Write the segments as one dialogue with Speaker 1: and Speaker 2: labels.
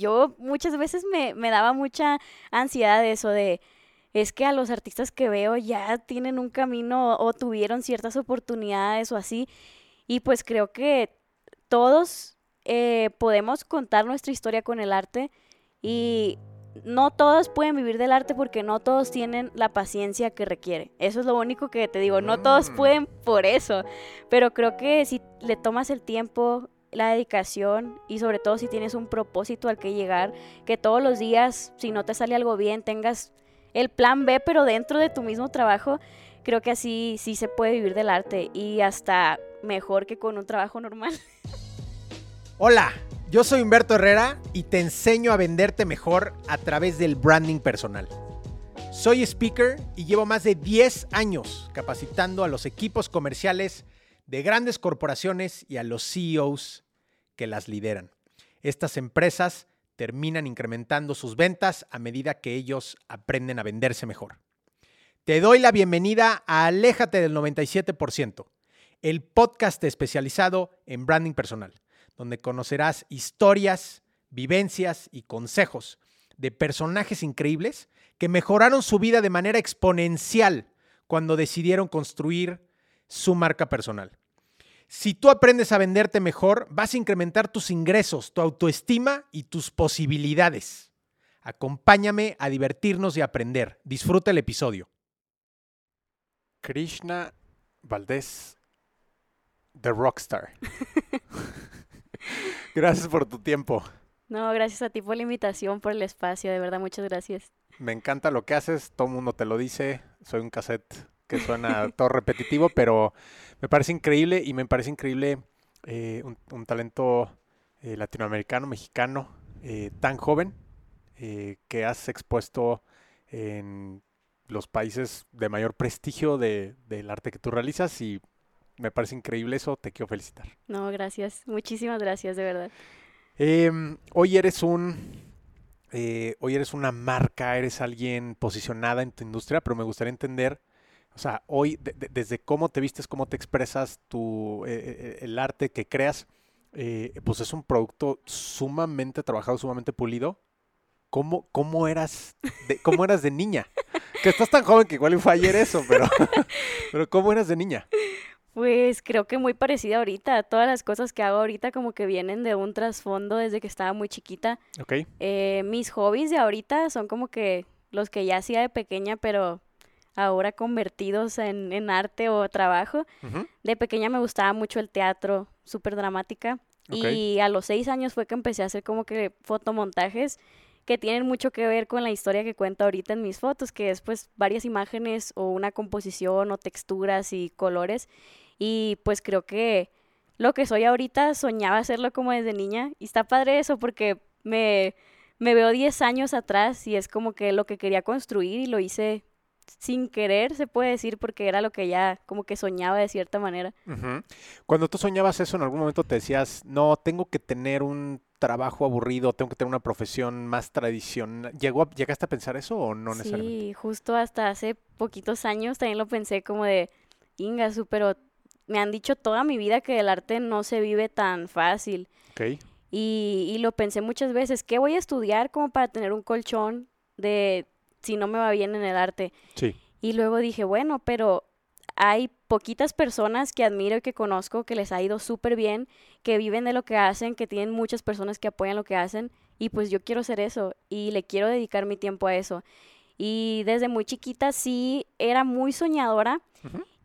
Speaker 1: yo muchas veces me, me daba mucha ansiedad de eso de es que a los artistas que veo ya tienen un camino o tuvieron ciertas oportunidades o así. Y pues creo que todos eh, podemos contar nuestra historia con el arte y no todos pueden vivir del arte porque no todos tienen la paciencia que requiere. Eso es lo único que te digo, no todos mm. pueden por eso, pero creo que si le tomas el tiempo, la dedicación y sobre todo si tienes un propósito al que llegar, que todos los días, si no te sale algo bien, tengas el plan B, pero dentro de tu mismo trabajo, creo que así sí se puede vivir del arte y hasta mejor que con un trabajo normal.
Speaker 2: Hola, yo soy Humberto Herrera y te enseño a venderte mejor a través del branding personal. Soy speaker y llevo más de 10 años capacitando a los equipos comerciales de grandes corporaciones y a los CEOs que las lideran. Estas empresas terminan incrementando sus ventas a medida que ellos aprenden a venderse mejor. Te doy la bienvenida a Aléjate del 97%, el podcast especializado en branding personal, donde conocerás historias, vivencias y consejos de personajes increíbles que mejoraron su vida de manera exponencial cuando decidieron construir su marca personal. Si tú aprendes a venderte mejor, vas a incrementar tus ingresos, tu autoestima y tus posibilidades. Acompáñame a divertirnos y aprender. Disfruta el episodio. Krishna Valdés, The Rockstar. gracias por tu tiempo.
Speaker 1: No, gracias a ti por la invitación, por el espacio, de verdad, muchas gracias.
Speaker 2: Me encanta lo que haces, todo el mundo te lo dice, soy un cassette que suena todo repetitivo, pero me parece increíble y me parece increíble eh, un, talento eh, latinoamericano, mexicano, eh, tan joven, que has expuesto en los países de mayor prestigio del arte que tú realizas y me parece increíble eso, te quiero felicitar.
Speaker 1: No, gracias, muchísimas gracias, de verdad.
Speaker 2: Em, hoy eres un... hoy eres una marca, eres alguien posicionada en tu industria, pero me gustaría entender o sea, hoy, desde cómo te vistes, cómo te expresas, tu, eh, eh, eh, el arte que creas, pues es un producto sumamente trabajado, sumamente pulido. ¿Cómo, cómo, eras, de, cómo eras de niña? Que estás tan joven que igual fue ayer eso, pero, pero ¿cómo eras de niña?
Speaker 1: Pues creo que muy parecida ahorita. Todas las cosas que hago ahorita como que vienen de un trasfondo desde que estaba muy chiquita.
Speaker 2: Ok.
Speaker 1: mis hobbies de ahorita son como que los que ya hacía de pequeña, pero ahora convertidos en, arte o trabajo. De pequeña me gustaba mucho el teatro, súper dramática. Y a los seis años fue que empecé a hacer como que fotomontajes que tienen mucho que ver con la historia que cuento ahorita en mis fotos, que es pues varias imágenes o una composición o texturas y colores. Y pues creo que lo que soy ahorita soñaba hacerlo como desde niña. Y está padre eso porque me, me veo 10 años atrás y es como que lo que quería construir y lo hice sin querer, se puede decir, porque era lo que ya como que soñaba de cierta manera.
Speaker 2: Cuando tú soñabas eso, en algún momento te decías, no, tengo que tener un trabajo aburrido, tengo que tener una profesión más tradicional. ¿Llegó ¿Llegaste a pensar eso o no necesariamente?
Speaker 1: Sí, justo hasta hace poquitos años también lo pensé como de, Ingasu, pero me han dicho toda mi vida que el arte no se vive tan fácil.
Speaker 2: Ok.
Speaker 1: Y, y lo pensé muchas veces, ¿qué voy a estudiar como para tener un colchón de si no me va bien en el arte.
Speaker 2: Sí.
Speaker 1: Y luego dije, bueno, pero hay poquitas personas que admiro y que conozco que les ha ido súper bien, que viven de lo que hacen, que tienen muchas personas que apoyan lo que hacen y pues yo quiero ser eso y le quiero dedicar mi tiempo a eso. Y desde muy chiquita sí era muy soñadora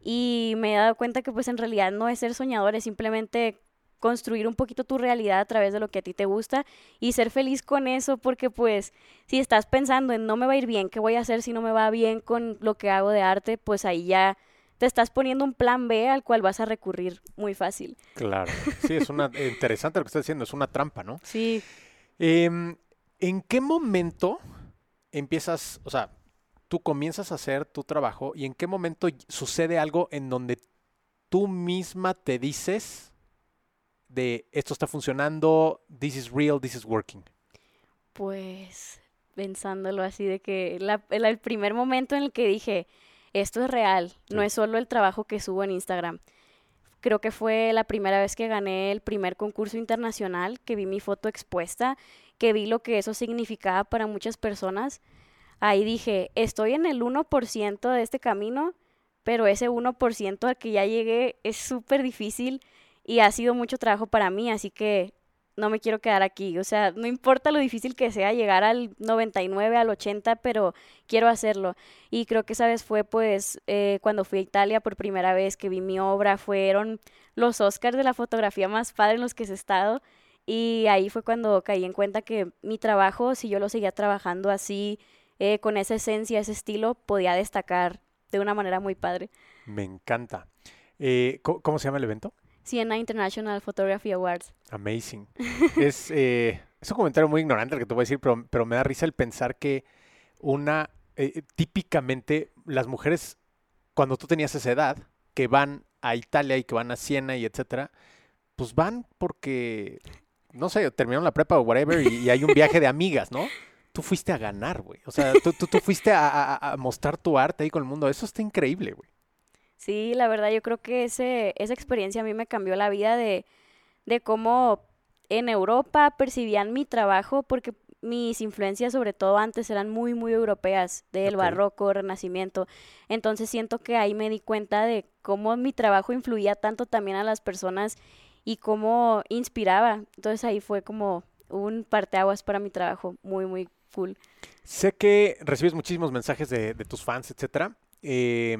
Speaker 1: y me he dado cuenta que pues en realidad no es ser soñadora, es simplemente construir un poquito tu realidad a través de lo que a ti te gusta y ser feliz con eso porque pues si estás pensando en no me va a ir bien, ¿qué voy a hacer si no me va bien con lo que hago de arte? Pues ahí ya te estás poniendo un plan B al cual vas a recurrir muy fácil.
Speaker 2: Claro, sí, es una interesante lo que estás diciendo, es una trampa, ¿no?
Speaker 1: Sí.
Speaker 2: Em, ¿En qué momento empiezas, o sea, tú comienzas a hacer tu trabajo y en qué momento sucede algo en donde tú misma te dices, de esto está funcionando, this is real, this is working?
Speaker 1: Pues pensándolo así de que el primer momento en el que dije, esto es real, no es solo el trabajo que subo en Instagram. Creo que fue la primera vez que gané el primer concurso internacional, que vi mi foto expuesta, que vi lo que eso significaba para muchas personas, ahí dije, estoy en el 1% de este camino, pero ese 1% al que ya llegué es súper difícil y ha sido mucho trabajo para mí, así que no me quiero quedar aquí. O sea, no importa lo difícil que sea llegar al 99, al 80, pero quiero hacerlo. Y creo que esa vez fue pues eh, cuando fui a Italia por primera vez que vi mi obra, fueron los Oscars de la fotografía más padre en los que he estado. Y ahí fue cuando caí en cuenta que mi trabajo, si yo lo seguía trabajando así, eh, con esa esencia, ese estilo, podía destacar de una manera muy padre.
Speaker 2: Me encanta. Eh, ¿Cómo se llama el evento?
Speaker 1: Siena International Photography Awards.
Speaker 2: Amazing. es, eh, es un comentario muy ignorante el que te voy a decir, pero, me da risa el pensar que una, eh, típicamente las mujeres, cuando tú tenías esa edad, que van a Italia y que van a Siena y etcétera, pues van porque, no sé, terminaron la prepa o whatever y, hay un viaje de amigas, ¿no? Tú fuiste a ganar, güey. O sea, tú, tú, fuiste a, a, mostrar tu arte ahí con el mundo. Eso está increíble, güey.
Speaker 1: Sí, la verdad yo creo que ese, esa experiencia a mí me cambió la vida de, de cómo en Europa percibían mi trabajo, porque mis influencias sobre todo antes eran muy, muy europeas, del barroco, renacimiento. Entonces siento que ahí me di cuenta de cómo mi trabajo influía tanto también a las personas y cómo inspiraba. Entonces ahí fue como un parteaguas para mi trabajo, muy, muy cool.
Speaker 2: Sé que recibes muchísimos mensajes de, de tus fans, etcétera. Eh,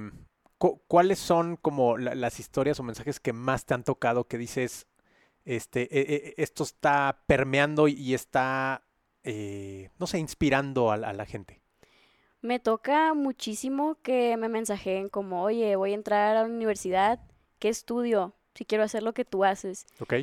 Speaker 2: ¿Cuáles son como las historias o mensajes que más te han tocado que dices, este, e, e, esto está permeando y está, eh, no sé, inspirando a, la gente?
Speaker 1: Me toca muchísimo que me mensajeen como, oye, voy a entrar a la universidad, ¿qué estudio? Si quiero hacer lo que tú haces.
Speaker 2: Ok.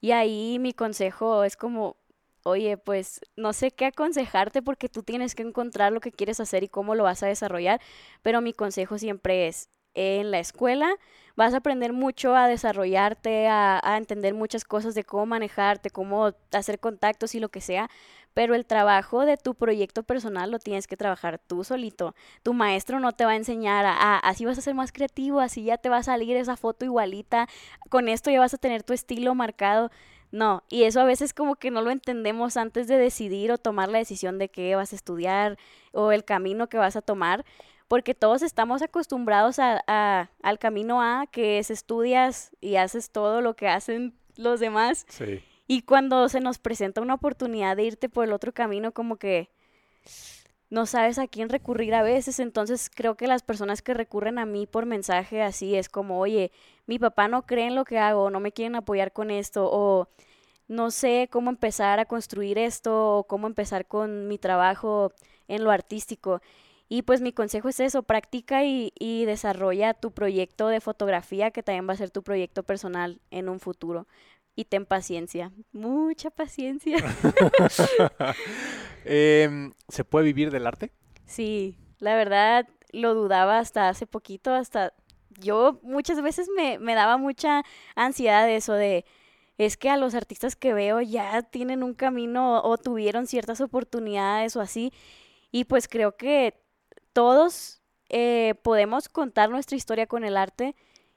Speaker 1: Y ahí mi consejo es como, oye, pues no sé qué aconsejarte porque tú tienes que encontrar lo que quieres hacer y cómo lo vas a desarrollar, pero mi consejo siempre es, en la escuela vas a aprender mucho a desarrollarte, a, entender muchas cosas de cómo manejarte, cómo hacer contactos y lo que sea, pero el trabajo de tu proyecto personal lo tienes que trabajar tú solito. Tu maestro no te va a enseñar a, así vas a ser más creativo, así ya te va a salir esa foto igualita, con esto ya vas a tener tu estilo marcado. No, y eso a veces como que no lo entendemos antes de decidir o tomar la decisión de qué vas a estudiar o el camino que vas a tomar porque todos estamos acostumbrados a, al camino A, que es estudias y haces todo lo que hacen los demás.
Speaker 2: Sí.
Speaker 1: Y cuando se nos presenta una oportunidad de irte por el otro camino, como que no sabes a quién recurrir a veces. Entonces creo que las personas que recurren a mí por mensaje así es como, oye, mi papá no cree en lo que hago, no me quieren apoyar con esto, o no sé cómo empezar a construir esto, o cómo empezar con mi trabajo en lo artístico. Y pues mi consejo es eso, practica y, desarrolla tu proyecto de fotografía, que también va a ser tu proyecto personal en un futuro. Y ten paciencia, mucha paciencia.
Speaker 2: Em, ¿Se puede vivir del arte?
Speaker 1: Sí, la verdad lo dudaba hasta hace poquito, hasta yo muchas veces me, me daba mucha ansiedad de eso de es que a los artistas que veo ya tienen un camino o tuvieron ciertas oportunidades o así. Y pues creo que todos eh, podemos contar nuestra historia con el arte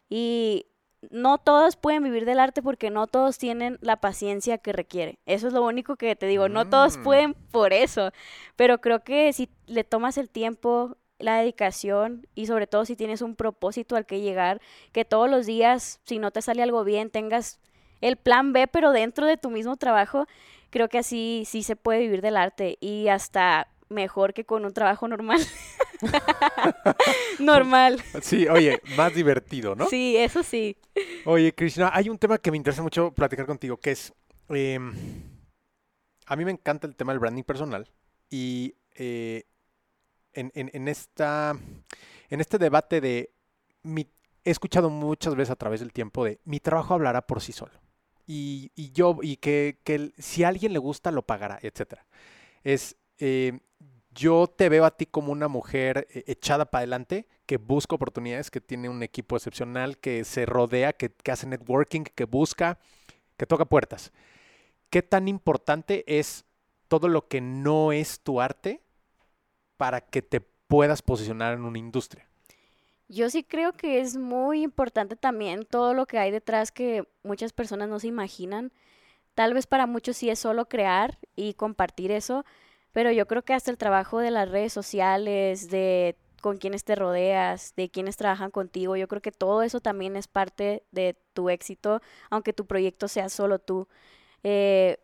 Speaker 1: y no todos pueden vivir del arte porque no todos tienen la paciencia que requiere. Eso es lo único que te digo, no todos mm. pueden por eso, pero creo que si le tomas el tiempo, la dedicación y sobre todo si tienes un propósito al que llegar, que todos los días, si no te sale algo bien, tengas el plan B, pero dentro de tu mismo trabajo, creo que así sí se puede vivir del arte y hasta mejor que con un trabajo normal. normal.
Speaker 2: Sí, oye, más divertido, ¿no?
Speaker 1: Sí, eso sí.
Speaker 2: Oye, Krishna, hay un tema que me interesa mucho platicar contigo, que es, em, a mí me encanta el tema del branding personal y eh, en, esta, en este debate de, mi, he escuchado muchas veces a través del tiempo de, mi trabajo hablará por sí solo. Y, yo, y que, que, si a alguien le gusta, lo pagará, etcétera. Es, eh, yo te veo a ti como una mujer eh, echada para adelante, que busca oportunidades, que tiene un equipo excepcional, que se rodea, que, hace networking, que busca, que toca puertas. ¿Qué tan importante es todo lo que no es tu arte para que te puedas posicionar en una industria?
Speaker 1: Yo sí creo que es muy importante también todo lo que hay detrás que muchas personas no se imaginan tal vez para muchos sí es solo crear y compartir eso, pero yo creo que hasta el trabajo de las redes sociales, de con quienes te rodeas, de quienes trabajan contigo. Yo creo que todo eso también es parte de tu éxito, aunque tu proyecto sea solo tú. Eh,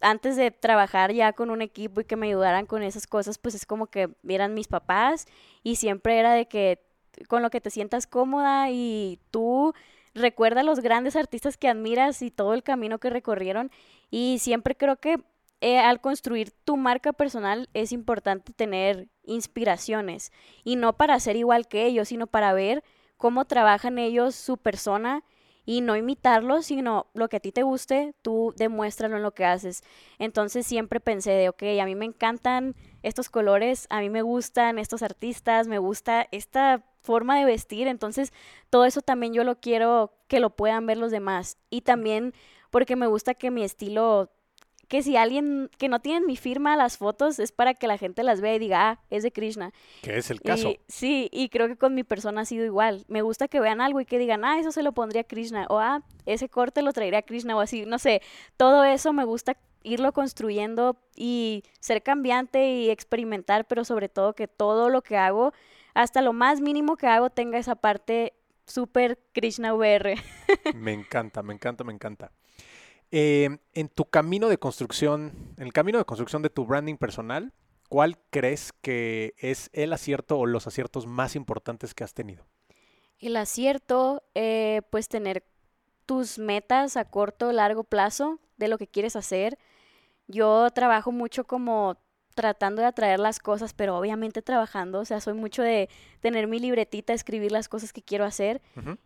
Speaker 1: antes de trabajar ya con un equipo y que me ayudaran con esas cosas, pues es como que eran mis papás y siempre era de que con lo que te sientas cómoda y tú recuerda los grandes artistas que admiras y todo el camino que recorrieron y siempre creo que eh, al construir tu marca personal es importante tener inspiraciones y no para ser igual que ellos, sino para ver cómo trabajan ellos su persona y no imitarlos, sino lo que a ti te guste, tú demuéstralo en lo que haces. Entonces siempre pensé de, ok, a mí me encantan estos colores, a mí me gustan estos artistas, me gusta esta forma de vestir, entonces todo eso también yo lo quiero que lo puedan ver los demás. Y también porque me gusta que mi estilo que si alguien que no tiene mi firma las fotos es para que la gente las vea y diga, ah, es de Krishna.
Speaker 2: Que es el caso.
Speaker 1: sí, y creo que con mi persona ha sido igual. Me gusta que vean algo y que digan, ah, eso se lo pondría a Krishna, o ah, ese corte lo traería a Krishna, o así, no sé. Todo eso me gusta irlo construyendo y ser cambiante y experimentar, pero sobre todo que todo lo que hago, hasta lo más mínimo que hago, tenga esa parte súper Krishna VR.
Speaker 2: me encanta, me encanta, me encanta. Eh, en tu camino de construcción, en el camino de construcción de tu branding personal, ¿cuál crees que es el acierto o los aciertos más importantes que has tenido?
Speaker 1: El acierto, eh, pues tener tus metas a corto o largo plazo de lo que quieres hacer. Yo trabajo mucho como tratando de atraer las cosas, pero obviamente trabajando, o sea, soy mucho de tener mi libretita, escribir las cosas que quiero hacer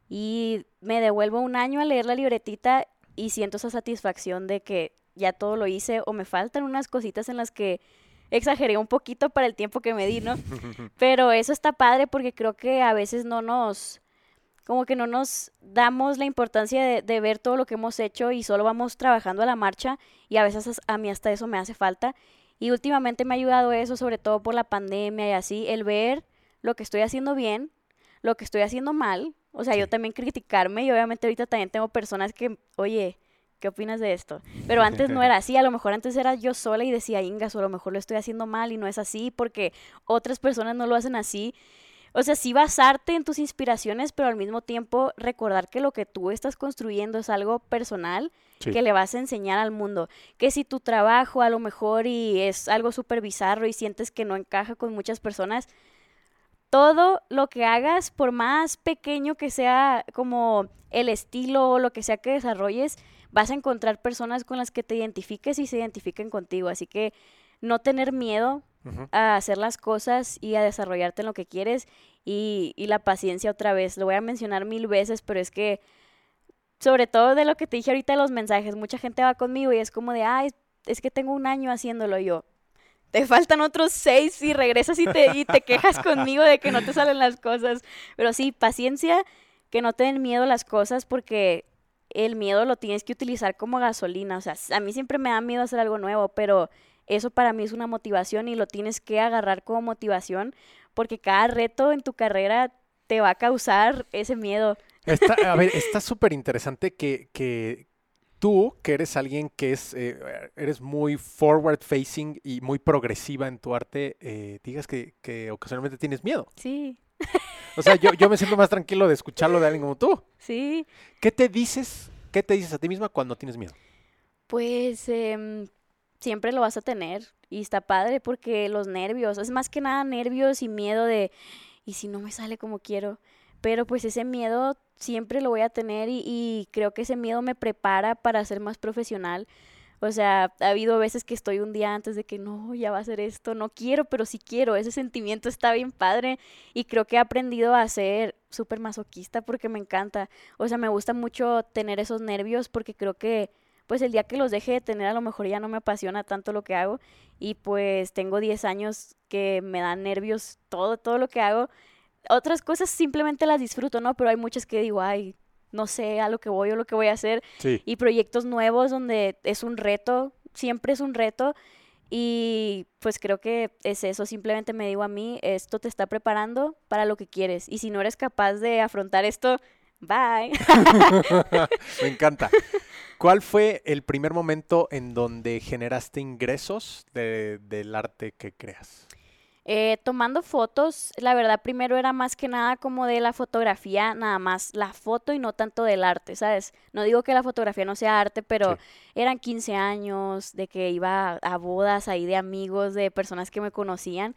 Speaker 1: y me devuelvo un año a leer la libretita y siento esa satisfacción de que ya todo lo hice o me faltan unas cositas en las que exageré un poquito para el tiempo que me di, ¿no? Pero eso está padre porque creo que a veces no nos, como que no nos damos la importancia de, de, ver todo lo que hemos hecho y solo vamos trabajando a la marcha y a veces a mí hasta eso me hace falta. Y últimamente me ha ayudado eso, sobre todo por la pandemia y así, el ver lo que estoy haciendo bien, lo que estoy haciendo mal o sea, yo también criticarme y obviamente ahorita también tengo personas que, oye, ¿qué opinas de esto? Pero antes no era así, a lo mejor antes era yo sola y decía, Ingas, o a lo mejor lo estoy haciendo mal y no es así porque otras personas no lo hacen así. O sea, sí basarte en tus inspiraciones, pero al mismo tiempo recordar que lo que tú estás construyendo es algo personal que le vas a enseñar al mundo. Que si tu trabajo a lo mejor y es algo súper bizarro y sientes que no encaja con muchas personas, todo lo que hagas, por más pequeño que sea como el estilo o lo que sea que desarrolles, vas a encontrar personas con las que te identifiques y se identifiquen contigo. Así que no tener miedo a hacer las cosas y a desarrollarte en lo que quieres y, y, la paciencia otra vez. Lo voy a mencionar mil veces, pero es que, sobre todo de lo que te dije ahorita de los mensajes, mucha gente va conmigo y es como de, ay, es que tengo un año haciéndolo yo te faltan otros seis y regresas y te, y te quejas conmigo de que no te salen las cosas. Pero sí, paciencia, que no te den miedo las cosas porque el miedo lo tienes que utilizar como gasolina. O sea, a mí siempre me da miedo hacer algo nuevo, pero eso para mí es una motivación y lo tienes que agarrar como motivación porque cada reto en tu carrera te va a causar ese miedo.
Speaker 2: a ver, está súper interesante que, que, tú, que eres alguien que es, eh, eres muy forward facing y muy progresiva en tu arte, eh, digas que, que, ocasionalmente tienes miedo.
Speaker 1: Sí.
Speaker 2: O sea, yo, yo me siento más tranquilo de escucharlo de alguien como tú.
Speaker 1: Sí.
Speaker 2: ¿Qué te dices, qué te dices a ti misma cuando tienes miedo?
Speaker 1: Pues em, siempre lo vas a tener y está padre porque los nervios, es más que nada nervios y miedo de, ¿y si no me sale como quiero? Pero pues ese miedo siempre lo voy a tener y, creo que ese miedo me prepara para ser más profesional. O sea, ha habido veces que estoy un día antes de que no, ya va a ser esto, no quiero, pero sí quiero. Ese sentimiento está bien padre y creo que he aprendido a ser súper masoquista porque me encanta. O sea, me gusta mucho tener esos nervios porque creo que pues el día que los deje de tener a lo mejor ya no me apasiona tanto lo que hago y pues tengo 10 años que me dan nervios todo, todo lo que hago otras cosas simplemente las disfruto, ¿no? Pero hay muchas que digo, ay, no sé a lo que voy o lo que voy a hacer. Y proyectos nuevos donde es un reto, siempre es un reto. Y pues creo que es eso, simplemente me digo a mí, esto te está preparando para lo que quieres. Y si no eres capaz de afrontar esto, Bye.
Speaker 2: Me encanta. ¿Cuál fue el primer momento en donde generaste ingresos de- del arte que creas?
Speaker 1: Eh, tomando fotos, la verdad primero era más que nada como de la fotografía, nada más la foto y no tanto del arte, ¿sabes? No digo que la fotografía no sea arte, pero
Speaker 2: Sí.
Speaker 1: eran 15 años, de que iba a, a bodas ahí de amigos, de personas que me conocían.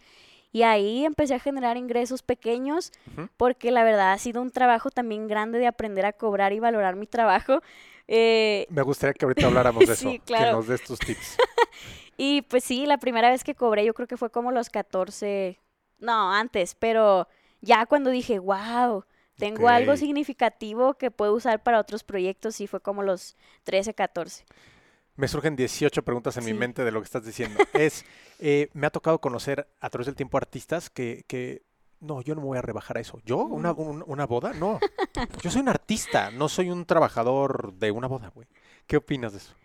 Speaker 1: Y ahí empecé a generar ingresos pequeños,
Speaker 2: Ujú.
Speaker 1: porque la verdad ha sido un trabajo también grande de aprender a cobrar y valorar mi trabajo. Eh,
Speaker 2: Me gustaría que ahorita habláramos de eso,
Speaker 1: Sí,
Speaker 2: que
Speaker 1: claro.
Speaker 2: nos des tus tips.
Speaker 1: Y pues sí, la primera vez que cobré yo creo que fue como los 14, no, antes, pero ya cuando dije, wow, tengo algo significativo que puedo usar para otros proyectos y fue como los 13, 14.
Speaker 2: Me surgen 18 preguntas en mi
Speaker 1: Sí.
Speaker 2: mente de lo que estás diciendo. Es, eh, me ha tocado conocer a través del tiempo artistas que, que, no, yo no me voy a rebajar a eso. ¿Yo? ¿Una,
Speaker 1: Mm.
Speaker 2: un- una boda? No. Yo soy un artista, no soy un trabajador de una boda, güey. ¿Qué opinas de eso?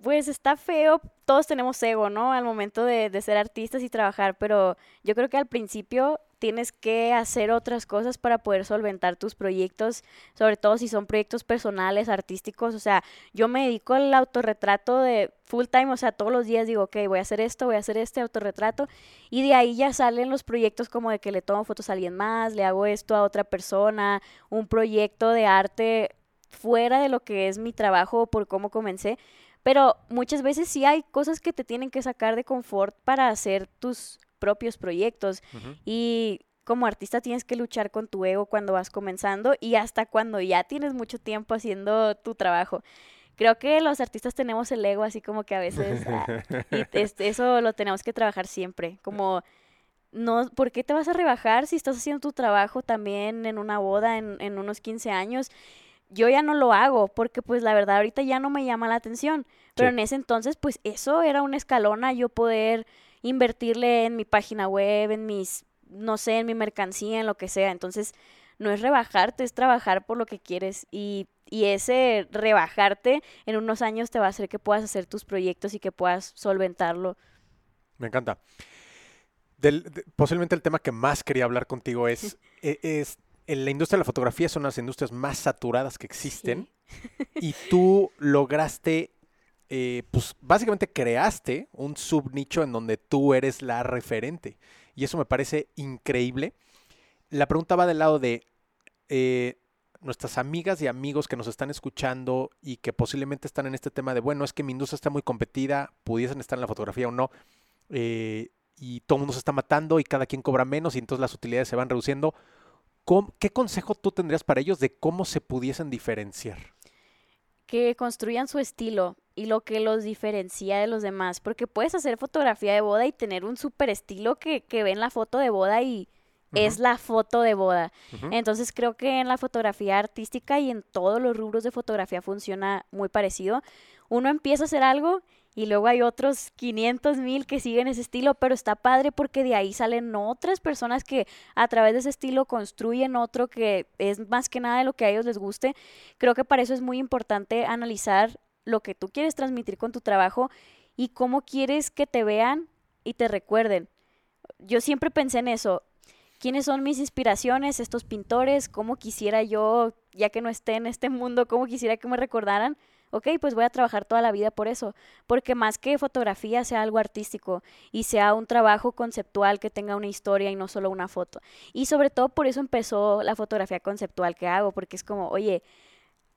Speaker 1: Pues está feo, todos tenemos ego, ¿no? Al momento de, ser artistas y trabajar, pero yo creo que al principio tienes que hacer otras cosas para poder solventar tus proyectos, sobre todo si son proyectos personales, artísticos, o sea, yo me dedico al autorretrato de full time, o sea, todos los días digo, ok, voy a hacer esto, voy a hacer este autorretrato, y de ahí ya salen los proyectos como de que le tomo fotos a alguien más, le hago esto a otra persona, un proyecto de arte fuera de lo que es mi trabajo por cómo comencé. Pero muchas veces sí hay cosas que te tienen que sacar de confort para hacer tus propios proyectos. Y como artista tienes que luchar con tu ego cuando vas comenzando y hasta cuando ya tienes mucho tiempo haciendo tu trabajo. Creo que los artistas tenemos el ego así como que a veces... ah, y es- eso lo tenemos que trabajar siempre. Como, no, ¿por qué te vas a rebajar si estás haciendo tu trabajo también en una boda en, en unos 15 años? Yo ya no lo hago porque pues la verdad ahorita ya no me llama la atención. Pero
Speaker 2: Sí.
Speaker 1: en ese entonces pues eso era un escalón a yo poder invertirle en mi página web, en mis, no sé, en mi mercancía, en lo que sea. Entonces no es rebajarte, es trabajar por lo que quieres y, y ese rebajarte en unos años te va a hacer que puedas hacer tus proyectos y que puedas solventarlo.
Speaker 2: Me encanta. Del- de- posiblemente el tema que más quería hablar contigo es, e- es, en la industria de la fotografía es una de las industrias más saturadas que existen y tú lograste, eh, pues básicamente creaste un subnicho en donde tú eres la referente y eso me parece increíble. La pregunta va del lado de eh, nuestras amigas y amigos que nos están escuchando y que posiblemente están en este tema de, bueno, es que mi industria está muy competida, pudiesen estar en la fotografía o no, eh, y todo el mundo se está matando y cada quien cobra menos y entonces las utilidades se van reduciendo. ¿Cómo- ¿Qué consejo tú tendrías para ellos de cómo se pudiesen diferenciar?
Speaker 1: que construyan su estilo y lo que los diferencia de los demás, porque puedes hacer fotografía de boda y tener un super estilo que, que ven la foto de boda y es la foto de boda. Entonces creo que en la fotografía artística y en todos los rubros de fotografía funciona muy parecido. Uno empieza a hacer algo y luego hay otros 500 mil que siguen ese estilo, pero está padre porque de ahí salen otras personas que a través de ese estilo construyen otro que es más que nada de lo que a ellos les guste. Creo que para eso es muy importante analizar lo que tú quieres transmitir con tu trabajo y cómo quieres que te vean y te recuerden. Yo siempre pensé en eso. ¿Quiénes son mis inspiraciones, estos pintores? ¿Cómo quisiera yo, ya que no esté en este mundo, cómo quisiera que me recordaran? Ok, pues voy a trabajar toda la vida por eso, porque más que fotografía sea algo artístico y sea un trabajo conceptual que tenga una historia y no solo una foto. Y sobre todo por eso empezó la fotografía conceptual que hago, porque es como, oye,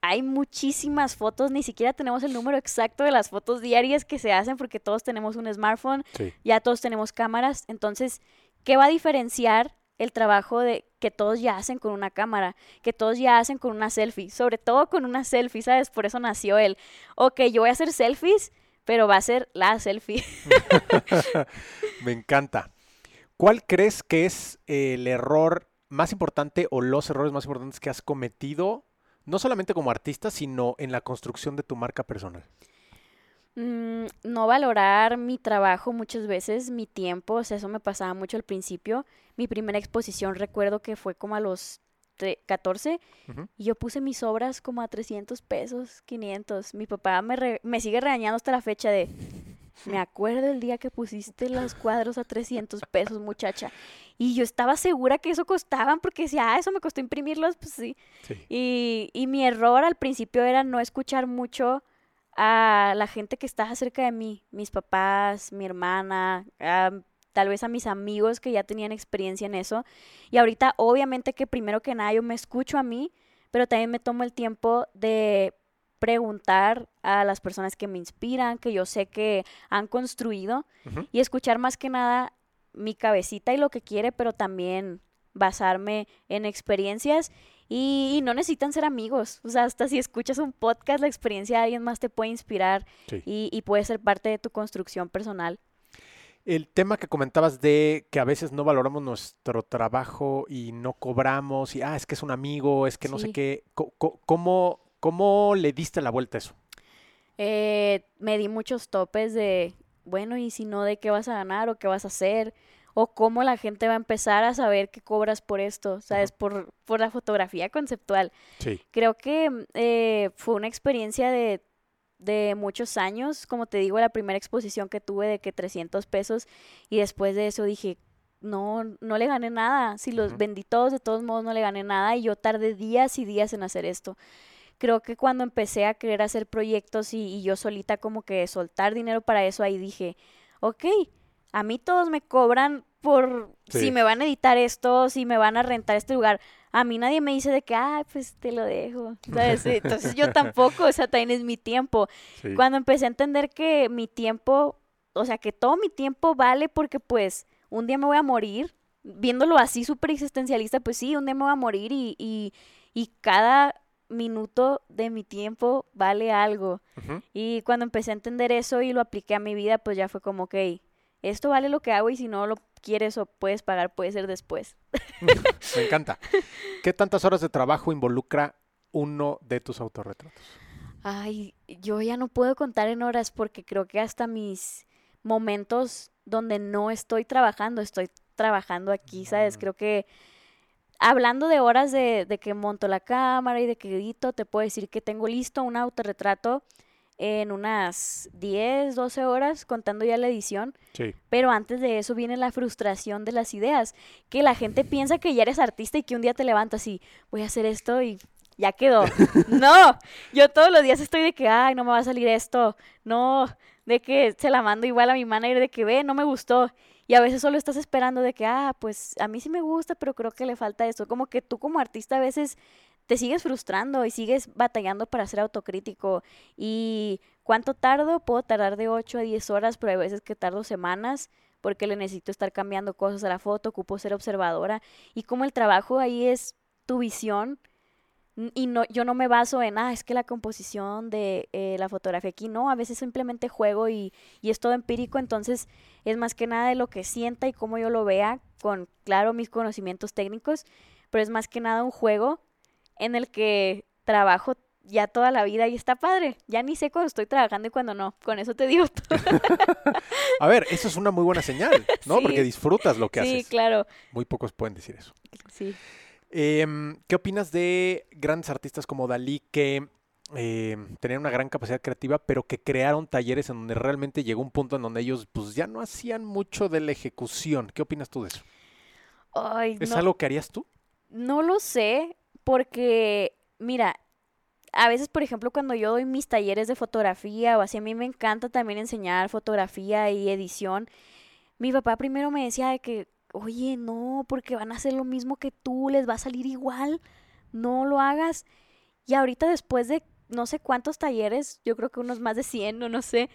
Speaker 1: hay muchísimas fotos, ni siquiera tenemos el número exacto de las fotos diarias que se hacen porque todos tenemos un smartphone,
Speaker 2: Sí.
Speaker 1: ya todos tenemos cámaras, entonces, ¿qué va a diferenciar el trabajo de que todos ya hacen con una cámara, que todos ya hacen con una selfie, sobre todo con una selfie, ¿sabes? Por eso nació el, ok, yo voy a hacer selfies, pero va a ser la selfie.
Speaker 2: Me encanta. ¿Cuál crees que es el error más importante o los errores más importantes que has cometido, no solamente como artista, sino en la construcción de tu marca personal?
Speaker 1: Mm, no valorar mi trabajo muchas veces, mi tiempo, o sea, eso me pasaba mucho al principio. Mi primera exposición recuerdo que fue como a los tre- 14
Speaker 2: Ujú.
Speaker 1: y yo puse mis obras como a 300 pesos, 500. Mi papá me, re- me sigue regañando hasta la fecha de, me acuerdo el día que pusiste los cuadros a 300 pesos, muchacha. Y yo estaba segura que eso costaban porque decía, ah, eso me costó imprimirlos, pues sí. Y, y mi error al principio era no escuchar mucho a la gente que estaba cerca de mí, mis papás, mi hermana, tal vez a mis amigos que ya tenían experiencia en eso. Y ahorita obviamente que primero que nada yo me escucho a mí, pero también me tomo el tiempo de preguntar a las personas que me inspiran, que yo sé que han construido, y escuchar más que nada mi cabecita y lo que quiere, pero también basarme en experiencias y, no necesitan ser amigos. O sea, hasta si escuchas un podcast, la experiencia de alguien más te puede inspirar y, puede ser parte de tu construcción personal.
Speaker 2: El tema que comentabas de que a veces no valoramos nuestro trabajo y no cobramos, y ah, es que es un amigo, es que no sé qué. ¿Cómo, ¿Cómo le diste la vuelta a eso?
Speaker 1: Eh, me di muchos topes de, bueno, y si no, ¿de qué vas a ganar o qué vas a hacer? O cómo la gente va a empezar a saber que cobras por esto, ¿sabes? por, por la fotografía conceptual. Sí. Creo que eh, fue una experiencia de, de, muchos años, como te digo, la primera exposición que tuve de que 300 pesos y después de eso dije, no, no le gané nada, si los vendí todos, de todos modos no le gané nada y yo tardé días y días en hacer esto. Creo que cuando empecé a querer hacer proyectos y, y yo solita como que soltar dinero para eso, ahí dije, ok, a mí todos me cobran por si me van a editar esto, si me van a rentar este lugar. A mí nadie me dice de que, ay, pues te lo dejo. Entonces yo tampoco, o sea, también es mi tiempo. Cuando empecé a entender que mi tiempo, o sea, que todo mi tiempo vale porque pues un día me voy a morir, viéndolo así súper existencialista, pues sí, un día me voy a morir y, y, y cada minuto de mi tiempo vale algo. Y cuando empecé a entender eso y lo apliqué a mi vida, pues ya fue como, ok, esto vale lo que hago y si no lo quieres o puedes pagar, puede ser después.
Speaker 2: Me encanta. ¿Qué tantas horas de trabajo involucra uno de tus autorretratos?
Speaker 1: Ay, yo ya no puedo contar en horas porque creo que hasta mis momentos donde no estoy trabajando, estoy trabajando aquí, ¿sabes? Mm. Creo que hablando de horas de, de que monto la cámara y de que edito, te puedo decir que tengo listo un autorretrato en unas 10, 12 horas contando ya la edición. Sí. Pero antes de eso viene la frustración de las ideas, que la gente piensa que ya eres artista y que un día te levantas y voy a hacer esto y ya quedó. no, yo todos los días estoy de que, ay, no me va a salir esto. No, de que se la mando igual a mi manager de que ve, no me gustó. Y a veces solo estás esperando de que, ah, pues a mí sí me gusta, pero creo que le falta eso. Como que tú como artista a veces te sigues frustrando y sigues batallando para ser autocrítico. ¿Y cuánto tardo? Puedo tardar de 8 a 10 horas, pero hay veces que tardo semanas porque le necesito estar cambiando cosas a la foto, ocupo ser observadora. Y como el trabajo ahí es tu visión, y no, yo no me baso en, ah, es que la composición de eh, la fotografía aquí, no, a veces simplemente juego y, y, es todo empírico, entonces es más que nada de lo que sienta y cómo yo lo vea, con, claro, mis conocimientos técnicos, pero es más que nada un juego en el que trabajo ya toda la vida y está padre. Ya ni sé cuando estoy trabajando y cuando no. Con eso te digo todo.
Speaker 2: A ver, eso es una muy buena señal, ¿no? Porque disfrutas lo que haces.
Speaker 1: Sí, claro.
Speaker 2: Muy pocos pueden decir eso. Sí. Em, ¿Qué opinas de grandes artistas como Dalí que eh, tenían una gran capacidad creativa, pero que crearon talleres en donde realmente llegó un punto en donde ellos pues ya no hacían mucho de la ejecución? ¿Qué opinas tú de eso? ¿Es algo que harías tú?
Speaker 1: No lo sé porque, mira, a veces, por ejemplo, cuando yo doy mis talleres de fotografía o así, a mí me encanta también enseñar fotografía y edición. Mi papá primero me decía de que, oye, no, porque van a hacer lo mismo que tú, les va a salir igual, no lo hagas. Y ahorita después de no sé cuántos talleres, yo creo que unos más de 100 o no sé,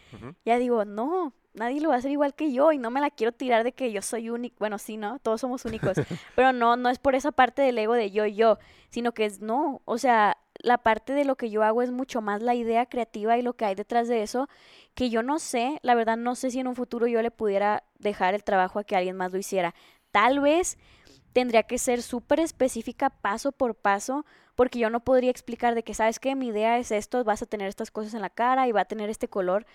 Speaker 1: ya digo, no, nadie lo va a hacer igual que yo y no me la quiero tirar de que yo soy único. Bueno, sí, ¿no? Todos somos únicos. pero no, no es por esa parte del ego de yo y yo, sino que es no. O sea, la parte de lo que yo hago es mucho más la idea creativa y lo que hay detrás de eso, que yo no sé, la verdad no sé si en un futuro yo le pudiera dejar el trabajo a que alguien más lo hiciera. Tal vez tendría que ser súper específica paso por paso, porque yo no podría explicar de que, ¿sabes qué? Mi idea es esto, vas a tener estas cosas en la cara y va a tener este color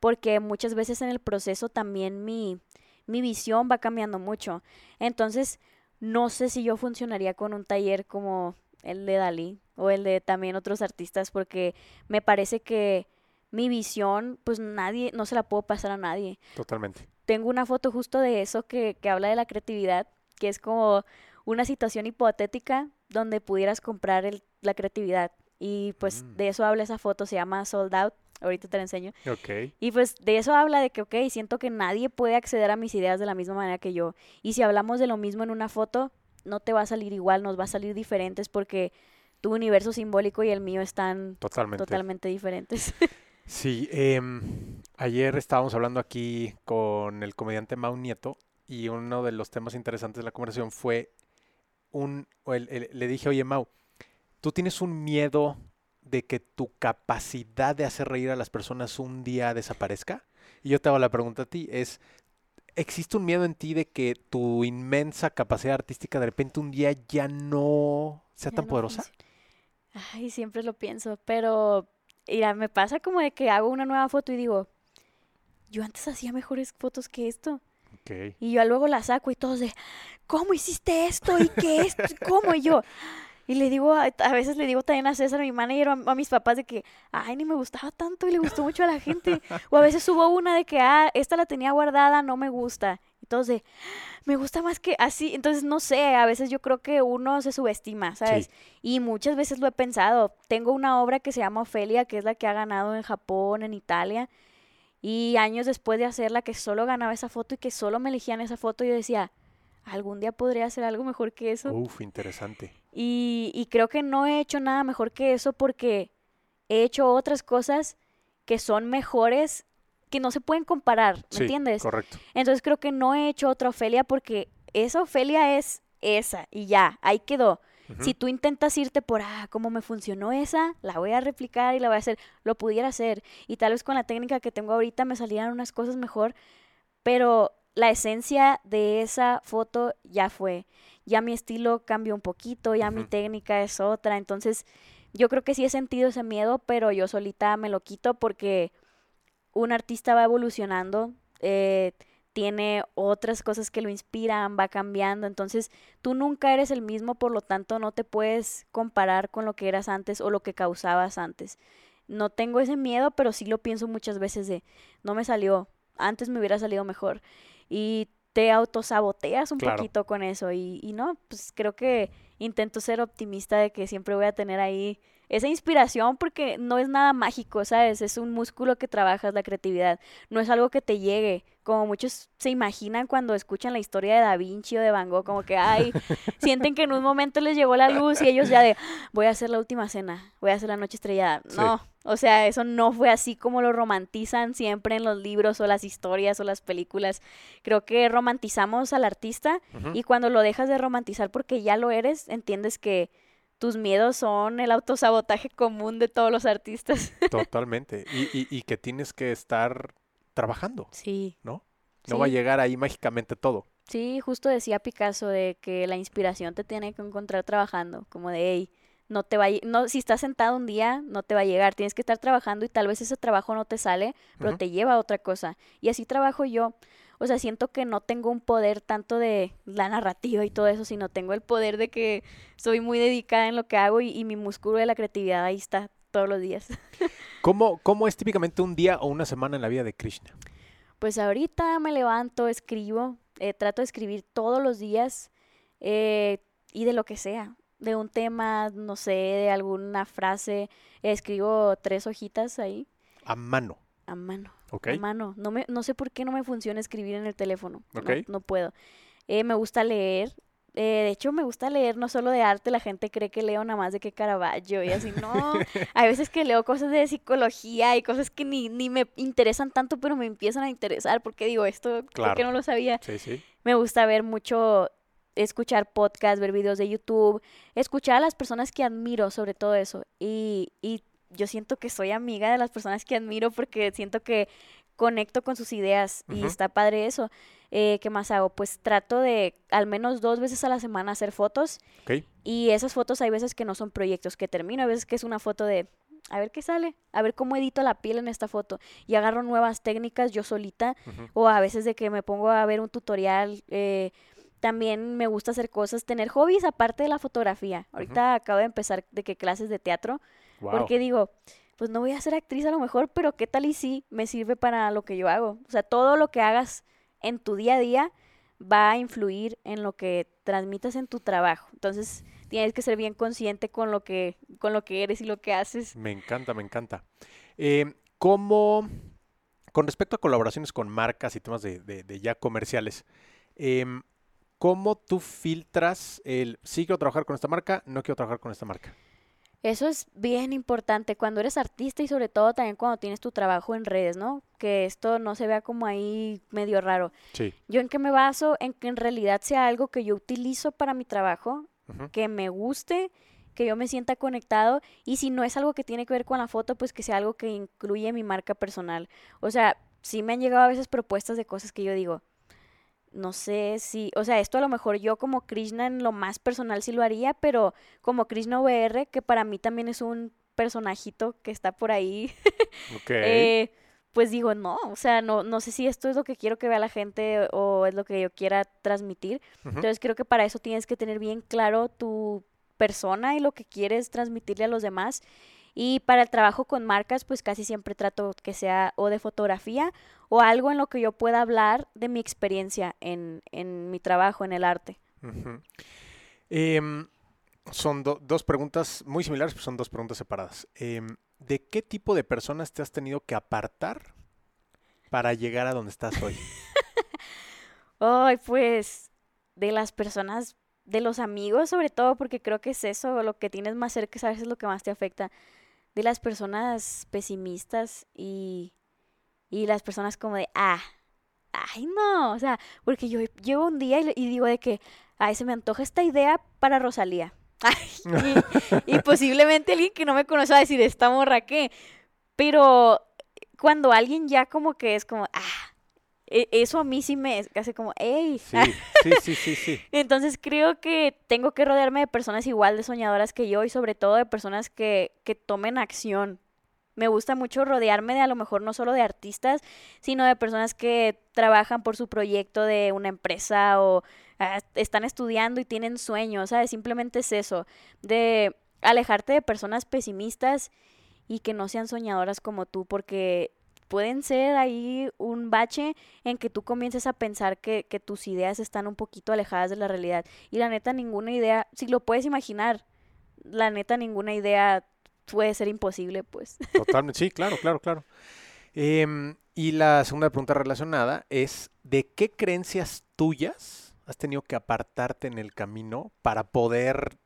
Speaker 1: porque muchas veces en el proceso también mi, mi visión va cambiando mucho. Entonces, no sé si yo funcionaría con un taller como el de Dalí o el de también otros artistas, porque me parece que mi visión, pues nadie, no se la puedo pasar a nadie.
Speaker 2: Totalmente.
Speaker 1: Tengo una foto justo de eso que, que habla de la creatividad, que es como una situación hipotética donde pudieras comprar el- la creatividad. Y pues
Speaker 2: Mm.
Speaker 1: de eso habla esa foto, se llama Sold Out. Ahorita te la enseño.
Speaker 2: Ok.
Speaker 1: Y pues de eso habla de que, ok, siento que nadie puede acceder a mis ideas de la misma manera que yo. Y si hablamos de lo mismo en una foto, no te va a salir igual, nos va a salir diferentes porque tu universo simbólico y el mío están
Speaker 2: Totalmente.
Speaker 1: totalmente diferentes.
Speaker 2: Sí, em, ayer estábamos hablando aquí con el comediante Mau Nieto y uno de los temas interesantes de la conversación fue un, o el- el- le dije, oye Mau, ¿tú tienes un miedo de que tu capacidad de hacer reír a las personas un día desaparezca? Y yo te hago la pregunta a ti, es, ¿existe un miedo en ti de que tu inmensa capacidad artística de repente un día ya no sea
Speaker 1: Ya
Speaker 2: tan
Speaker 1: no
Speaker 2: poderosa?
Speaker 1: funciona. Ay, siempre lo pienso, pero mira, me pasa como de que hago una nueva foto y digo, yo antes hacía mejores fotos que esto. Y yo luego la saco y todos de, ¿cómo hiciste esto? ¿Y qué es? ¿Cómo? Y yo, y le digo, a, a veces le digo también a César, mi manager, a, a mis papás de que, ay, ni me gustaba tanto y le gustó mucho a la gente. O a veces subo una de que, ah, esta la tenía guardada, no me gusta. De, me gusta más que así. Entonces, no sé, a veces yo creo que uno se subestima, ¿sabes?
Speaker 2: Sí.
Speaker 1: Y muchas veces lo he pensado. Tengo una obra que se llama Ofelia, que es la que ha ganado en Japón, en Italia. Y años después de hacerla, que solo ganaba esa foto y que solo me elegían esa foto, yo decía, algún día podría hacer algo mejor que eso.
Speaker 2: Uf, interesante.
Speaker 1: Y, y creo que no he hecho nada mejor que eso porque he hecho otras cosas que son mejores, que no se pueden comparar, ¿me
Speaker 2: Sí,
Speaker 1: entiendes?
Speaker 2: correcto.
Speaker 1: Entonces creo que no he hecho otra Ofelia porque esa Ofelia es esa y ya, ahí quedó.
Speaker 2: Ujú.
Speaker 1: Si tú intentas irte por, ah, cómo me funcionó esa, la voy a replicar y la voy a hacer, lo pudiera hacer. Y tal vez con la técnica que tengo ahorita me salieran unas cosas mejor, pero la esencia de esa foto ya fue. Ya mi estilo cambió un poquito, ya mi técnica es otra. Entonces, yo creo que sí he sentido ese miedo, pero yo solita me lo quito porque un artista va evolucionando, eh, tiene otras cosas que lo inspiran, va cambiando. Entonces, tú nunca eres el mismo, por lo tanto, no te puedes comparar con lo que eras antes o lo que causabas antes. No tengo ese miedo, pero sí lo pienso muchas veces de, no me salió, antes me hubiera salido mejor. Y te autosaboteas un
Speaker 2: Claro.
Speaker 1: poquito con eso. Y, y no, pues creo que intento ser optimista de que siempre voy a tener ahí esa inspiración porque no es nada mágico, ¿sabes? Es un músculo que trabajas la creatividad. No es algo que te llegue, como muchos se imaginan cuando escuchan la historia de Da Vinci o de Van Gogh, como que, ay, sienten que en un momento les llegó la luz y ellos ya de, voy a hacer la última cena, voy a hacer la noche estrellada.
Speaker 2: Sí.
Speaker 1: No, o sea, eso no fue así como lo romantizan siempre en los libros o las historias o las películas. Creo que romantizamos al artista y cuando lo dejas de romantizar porque ya lo eres, entiendes que tus miedos son el autosabotaje común de todos los artistas.
Speaker 2: Totalmente. Y, y- y que tienes que estar trabajando,
Speaker 1: Sí.
Speaker 2: ¿no? No va a llegar ahí mágicamente todo.
Speaker 1: Sí, justo decía Picasso de que la inspiración te tiene que encontrar trabajando, como de, hey, no te va a, no, si estás sentado un día, no te va a llegar, tienes que estar trabajando y tal vez ese trabajo no te sale, pero te lleva a otra cosa. Y así trabajo yo. O sea, siento que no tengo un poder tanto de la narrativa y todo eso, sino tengo el poder de que soy muy dedicada en lo que hago y, y mi músculo de la creatividad ahí está todos los días.
Speaker 2: ¿Cómo, ¿Cómo es típicamente un día o una semana en la vida de Krishna?
Speaker 1: Pues ahorita me levanto, escribo, eh, trato de escribir todos los días eh, y de lo que sea, de un tema, no sé, de alguna frase, escribo tres hojitas ahí
Speaker 2: A mano,
Speaker 1: a mano,
Speaker 2: ¿ok?
Speaker 1: a mano. No, me, no sé por qué no me funciona escribir en el teléfono, no,
Speaker 2: Ok.
Speaker 1: no puedo. Eh, me gusta leer. eh, de hecho, me gusta leer no solo de arte, la gente cree que leo nada más de que Caravaggio y así, no. Hay veces que leo cosas de psicología y cosas que ni, ni me interesan tanto, pero me empiezan a interesar porque digo, esto, ¿por
Speaker 2: Claro.
Speaker 1: qué no lo sabía?
Speaker 2: Sí, sí.
Speaker 1: Me gusta ver mucho, escuchar podcasts, ver videos de YouTube, escuchar a las personas que admiro sobre todo eso. Y, y yo siento que soy amiga de las personas que admiro porque siento que conecto con sus ideas y está padre eso. Eh, ¿Qué más hago? Pues trato de al menos dos veces a la semana hacer fotos y esas fotos hay veces que no son proyectos que termino, hay veces que es una foto de a ver qué sale, a ver cómo edito la piel en esta foto y agarro nuevas técnicas yo solita o a veces de que me pongo a ver un tutorial. eh, también me gusta hacer cosas, tener hobbies aparte de la fotografía. Ahorita acabo de empezar de que clases de teatro
Speaker 2: Wow.
Speaker 1: porque digo, pues no voy a ser actriz a lo mejor, pero qué tal y sí me sirve para lo que yo hago. O sea, todo lo que hagas en tu día a día va a influir en lo que transmitas en tu trabajo. Entonces, tienes que ser bien consciente con lo que, con lo que eres y lo que haces.
Speaker 2: Me encanta, me encanta. Eh, ¿Cómo, con respecto a colaboraciones con marcas y temas de, de- de ya comerciales, em, ¿cómo tú filtras el sí quiero trabajar con esta marca, no quiero trabajar con esta marca?
Speaker 1: Eso es bien importante cuando eres artista y sobre todo también cuando tienes tu trabajo en redes, ¿no? Que esto no se vea como ahí medio raro.
Speaker 2: Sí.
Speaker 1: Yo en qué me baso, en que en realidad sea algo que yo utilizo para mi trabajo, que me guste, que yo me sienta conectado y si no es algo que tiene que ver con la foto, pues que sea algo que incluye mi marca personal. O sea, sí me han llegado a veces propuestas de cosas que yo digo, no sé si, o sea, esto a lo mejor yo como Krishna en lo más personal sí lo haría, pero como Krishna VR, que para mí también es un personajito que está por ahí, eh, pues digo, no, o sea, no, no sé si esto es lo que quiero que vea la gente o es lo que yo quiera transmitir. Entonces creo que para eso tienes que tener bien claro tu persona y lo que quieres transmitirle a los demás. Y para el trabajo con marcas, pues casi siempre trato que sea o de fotografía o algo en lo que yo pueda hablar de mi experiencia en, en mi trabajo, en el arte.
Speaker 2: Em, son do- dos preguntas muy similares, pero son dos preguntas separadas. Em, ¿De qué tipo de personas te has tenido que apartar para llegar a donde estás hoy?
Speaker 1: Ay, pues de las personas, de los amigos sobre todo, porque creo que es eso, lo que tienes más cerca, sabes, es lo que más te afecta. De las personas pesimistas y, y las personas como de, ah, ay no, o sea, porque yo llevo un día y, digo de que, ay, se me antoja esta idea para Rosalía. Ay, y, y posiblemente alguien que no me conoce va a decir, esta morra qué, pero cuando alguien ya como que es como, ah, e- eso a mí sí me hace como, hey.
Speaker 2: Sí, sí, sí, sí, sí.
Speaker 1: Entonces creo que tengo que rodearme de personas igual de soñadoras que yo y sobre todo de personas que, que tomen acción. Me gusta mucho rodearme de a lo mejor no solo de artistas, sino de personas que trabajan por su proyecto de una empresa o ah, están estudiando y tienen sueños, ¿sabes? Simplemente es eso, de alejarte de personas pesimistas y que no sean soñadoras como tú, porque pueden ser ahí un bache en que tú comiences a pensar que, que tus ideas están un poquito alejadas de la realidad. Y la neta, ninguna idea, si lo puedes imaginar, la neta, ninguna idea puede ser imposible, pues.
Speaker 2: Totalmente, sí, claro, claro, claro. Em, y la segunda pregunta relacionada es, ¿de qué creencias tuyas has tenido que apartarte en el camino para poder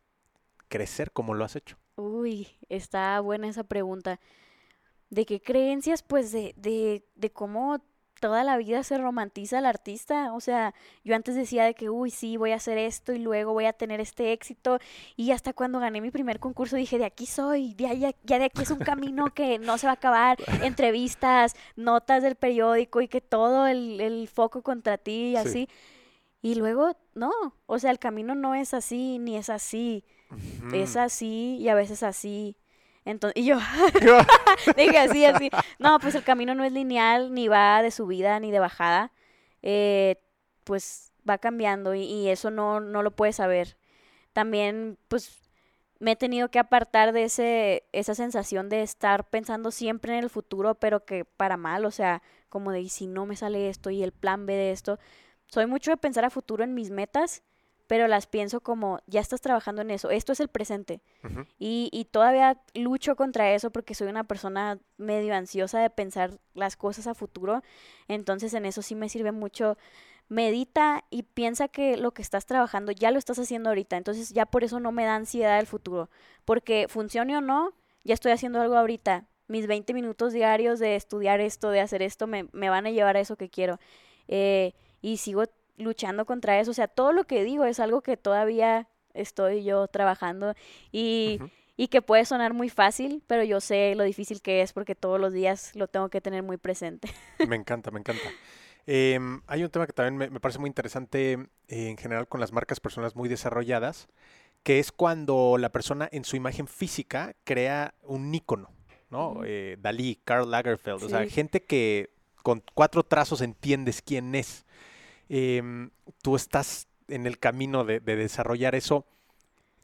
Speaker 2: crecer como lo has hecho?
Speaker 1: Uy, está buena esa pregunta. ¿De qué creencias? Pues de, de, de cómo toda la vida se romantiza al artista. O sea, yo antes decía de que, uy, sí, voy a hacer esto y luego voy a tener este éxito. Y hasta cuando gané mi primer concurso dije, de aquí soy, de allá, ya de aquí es un camino que no se va a acabar. Entrevistas, notas del periódico y que todo el, el foco contra ti y
Speaker 2: Sí.
Speaker 1: así. Y luego, no, o sea, el camino no es así, ni es así. Es así y a veces así. Entonces, y yo dije así, así. No, pues el camino no es lineal, ni va de subida ni de bajada. Eh, pues va cambiando y, y eso no, no lo puedes saber. También, pues, me he tenido que apartar de ese, esa sensación de estar pensando siempre en el futuro, pero que para mal, o sea, como de, "Y si no me sale esto y el plan B de esto. Soy mucho de pensar a futuro en mis metas, pero las pienso como, ya estás trabajando en eso, esto es el presente. Y, y todavía lucho contra eso porque soy una persona medio ansiosa de pensar las cosas a futuro. Entonces en eso sí me sirve mucho. Medita y piensa que lo que estás trabajando ya lo estás haciendo ahorita. Entonces ya por eso no me da ansiedad el futuro. Porque funcione o no, ya estoy haciendo algo ahorita. Mis 20 minutos diarios de estudiar esto, de hacer esto, me, me van a llevar a eso que quiero. Eh, y sigo luchando contra eso. O sea, todo lo que digo es algo que todavía estoy yo trabajando y, y que puede sonar muy fácil, pero yo sé lo difícil que es porque todos los días lo tengo que tener muy presente.
Speaker 2: Me encanta, me encanta. Em, hay un tema que también me, me parece muy interesante eh, en general con las marcas personas muy desarrolladas, que es cuando la persona en su imagen física crea un ícono, ¿no? Eh, Dalí, Karl Lagerfeld, o sea, gente que con cuatro trazos entiendes quién es. Em, tú estás en el camino de, de desarrollar eso.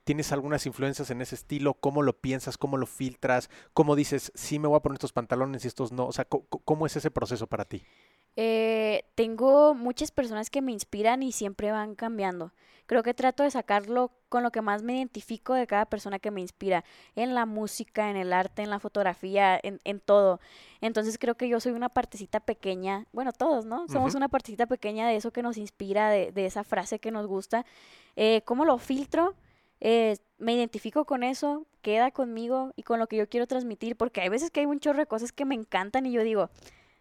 Speaker 2: ¿Tienes algunas influencias en ese estilo? ¿Cómo lo piensas? ¿Cómo lo filtras? ¿Cómo dices, sí me voy a poner estos pantalones y estos no? O sea, ¿cómo es ese proceso para ti?
Speaker 1: Eh, tengo muchas personas que me inspiran y siempre van cambiando. Creo que trato de sacarlo con lo que más me identifico de cada persona que me inspira, en la música, en el arte, en la fotografía, en, en todo. Entonces creo que yo soy una partecita pequeña, bueno, todos, ¿no? Somos una partecita pequeña de eso que nos inspira, de, de esa frase que nos gusta. Eh, ¿Cómo lo filtro? Eh, me identifico con eso, queda conmigo y con lo que yo quiero transmitir, porque hay veces que hay un chorro de cosas que me encantan y yo digo,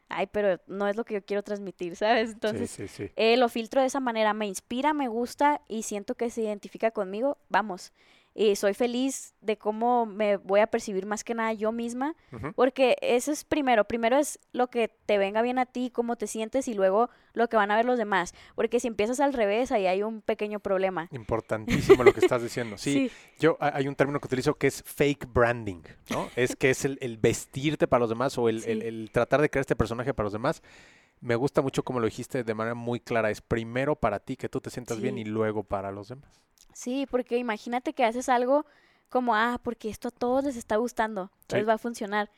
Speaker 1: ay, pero no es lo que yo quiero transmitir, ¿sabes? Entonces, eh, lo filtro de esa manera, me inspira, me gusta y siento que se identifica conmigo, vamos y soy feliz de cómo me voy a percibir más que nada yo misma, porque eso es primero, primero es lo que te venga bien a ti, cómo te sientes y luego lo que van a ver los demás, porque si empiezas al revés ahí hay un pequeño problema.
Speaker 2: Importantísimo lo que estás diciendo. Sí, yo hay un término que utilizo que es fake branding, ¿no? Es que es el, vestirte para los demás o el, tratar de crear este personaje para los demás me gusta mucho como lo dijiste de manera muy clara, es primero para ti que tú te sientas bien y luego para los demás.
Speaker 1: Sí, porque imagínate que haces algo como, ah, porque esto a todos les está gustando, entonces va a funcionar.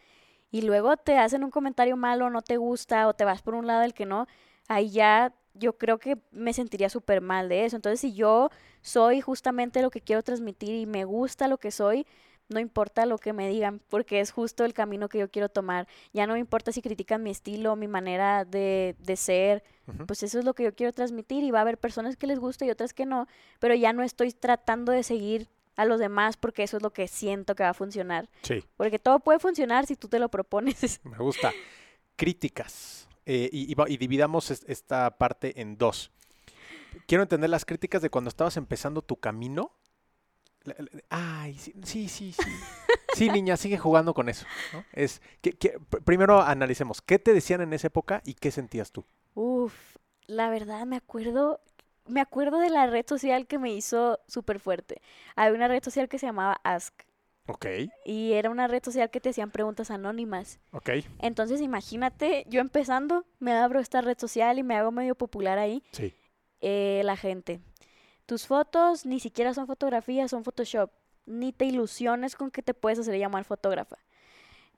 Speaker 1: Y luego te hacen un comentario malo, no te gusta, o te vas por un lado del que no, ahí ya yo creo que me sentiría súper mal de eso. Entonces, si yo soy justamente lo que quiero transmitir y me gusta lo que soy, no importa lo que me digan, porque es justo el camino que yo quiero tomar. Ya no me importa si critican mi estilo, mi manera de, de ser, pues eso es lo que yo quiero transmitir y va a haber personas que les guste y otras que no, pero ya no estoy tratando de seguir a los demás porque eso es lo que siento que va a funcionar.
Speaker 2: Sí.
Speaker 1: Porque todo puede funcionar si tú te lo propones.
Speaker 2: Me gusta. Críticas. Eh, y, y, dividamos esta parte en dos. Quiero entender las críticas de cuando estabas empezando tu camino Ay, sí, sí, sí. Sí, niña, sigue jugando con eso. Es que, primero analicemos, ¿qué te decían en esa época y qué sentías tú?
Speaker 1: Uf, la verdad me acuerdo, me acuerdo de la red social que me hizo súper fuerte. Había una red social que se llamaba Ask.
Speaker 2: Ok.
Speaker 1: Y era una red social que te hacían preguntas anónimas.
Speaker 2: Ok.
Speaker 1: Entonces imagínate, yo empezando, me abro esta red social y me hago medio popular ahí.
Speaker 2: Sí.
Speaker 1: Eh, la gente, tus fotos ni siquiera son fotografías, son Photoshop. Ni te ilusiones con que te puedes hacer llamar fotógrafa.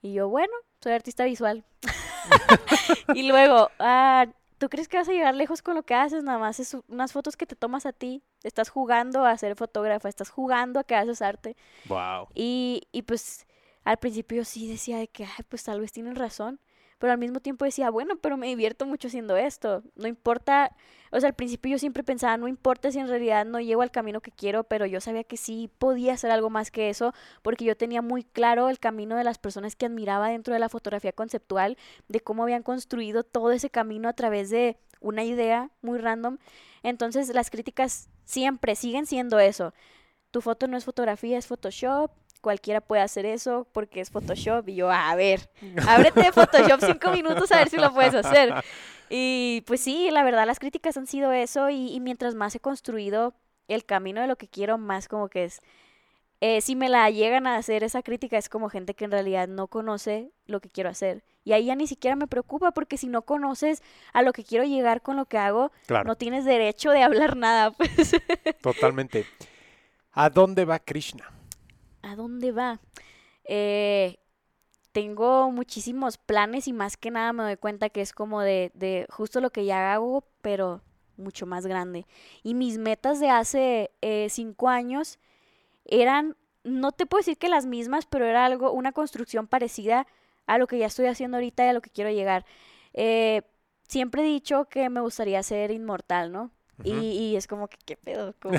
Speaker 1: Y yo, bueno, soy artista visual. y luego, ah, ¿tú crees que vas a llegar lejos con lo que haces? Nada más es unas fotos que te tomas a ti. Estás jugando a ser fotógrafa, estás jugando a que haces arte.
Speaker 2: Wow.
Speaker 1: Y, y pues al principio sí decía de que, ay, pues tal vez tienen razón pero al mismo tiempo decía, bueno, pero me divierto mucho haciendo esto, no importa, o sea, al principio yo siempre pensaba, no importa si en realidad no llego al camino que quiero, pero yo sabía que sí podía hacer algo más que eso, porque yo tenía muy claro el camino de las personas que admiraba dentro de la fotografía conceptual, de cómo habían construido todo ese camino a través de una idea muy random. Entonces las críticas siempre siguen siendo eso. Tu foto no es fotografía, es Photoshop, cualquiera puede hacer eso porque es Photoshop. Y yo, a ver, ábrete Photoshop cinco minutos a ver si lo puedes hacer. Y pues sí, la verdad, las críticas han sido eso. Y, mientras más he construido el camino de lo que quiero, más como que es. Eh, si me la llegan a hacer esa crítica, es como gente que en realidad no conoce lo que quiero hacer. Y ahí ya ni siquiera me preocupa, porque si no conoces a lo que quiero llegar con lo que hago, no tienes derecho de hablar nada. Pues.
Speaker 2: Totalmente. ¿A dónde va Krishna?
Speaker 1: ¿A dónde va? Eh, tengo muchísimos planes y más que nada me doy cuenta que es como de, de, justo lo que ya hago, pero mucho más grande. Y mis metas de hace eh, cinco años eran, no te puedo decir que las mismas, pero era algo, una construcción parecida a lo que ya estoy haciendo ahorita y a lo que quiero llegar. Eh, siempre he dicho que me gustaría ser inmortal, ¿no? y, y, es como que, ¿qué pedo? Como...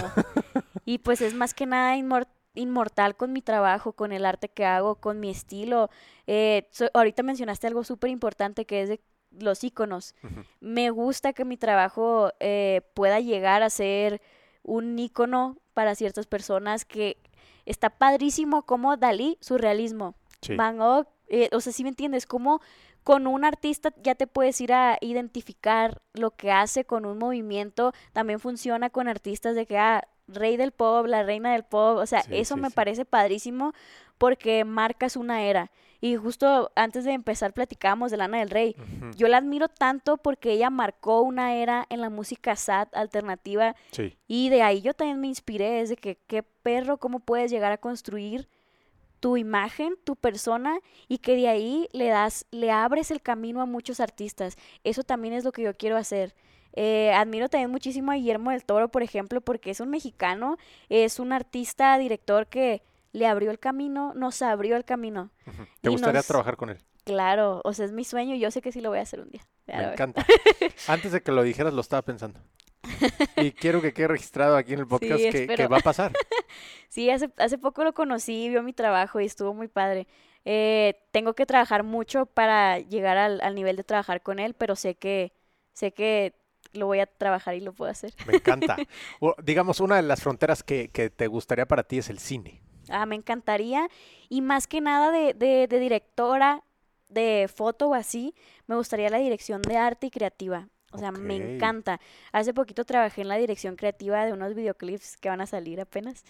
Speaker 1: y pues es más que nada inmortal inmortal con mi trabajo, con el arte que hago, con mi estilo. Eh, ahorita mencionaste algo súper importante que es de los iconos. Me gusta que mi trabajo eh, pueda llegar a ser un icono para ciertas personas que está padrísimo como Dalí, su realismo. Van Gogh, eh, o sea, si me entiendes, como con un artista ya te puedes ir a identificar lo que hace con un movimiento, también funciona con artistas de que, ah, rey del pop, la reina del pop, o sea, eso me parece padrísimo porque marcas una era. Y justo antes de empezar platicábamos de Lana del Rey. Yo la admiro tanto porque ella marcó una era en la música sad alternativa.
Speaker 2: Sí.
Speaker 1: Y de ahí yo también me inspiré, es de que qué perro, cómo puedes llegar a construir tu imagen, tu persona y que de ahí le das, le abres el camino a muchos artistas. Eso también es lo que yo quiero hacer. Eh, admiro también muchísimo a Guillermo del Toro, por ejemplo, porque es un mexicano, es un artista, director que le abrió el camino, nos abrió el camino.
Speaker 2: ¿Te gustaría trabajar con él?
Speaker 1: Claro, o sea, es mi sueño y yo sé que sí lo voy a hacer un día.
Speaker 2: Me encanta. Antes de que lo dijeras, lo estaba pensando. Y quiero que quede registrado aquí en el podcast que, va a pasar.
Speaker 1: sí, hace, hace poco lo conocí, vio mi trabajo y estuvo muy padre. Eh, tengo que trabajar mucho para llegar al, al, nivel de trabajar con él, pero sé que, sé que lo voy a trabajar y lo puedo hacer.
Speaker 2: Me encanta. digamos, una de las fronteras que, que te gustaría para ti es el cine.
Speaker 1: Ah, me encantaría. Y más que nada de, de, directora de foto o así, me gustaría la dirección de arte y creativa. O sea, me encanta. Hace poquito trabajé en la dirección creativa de unos videoclips que van a salir apenas.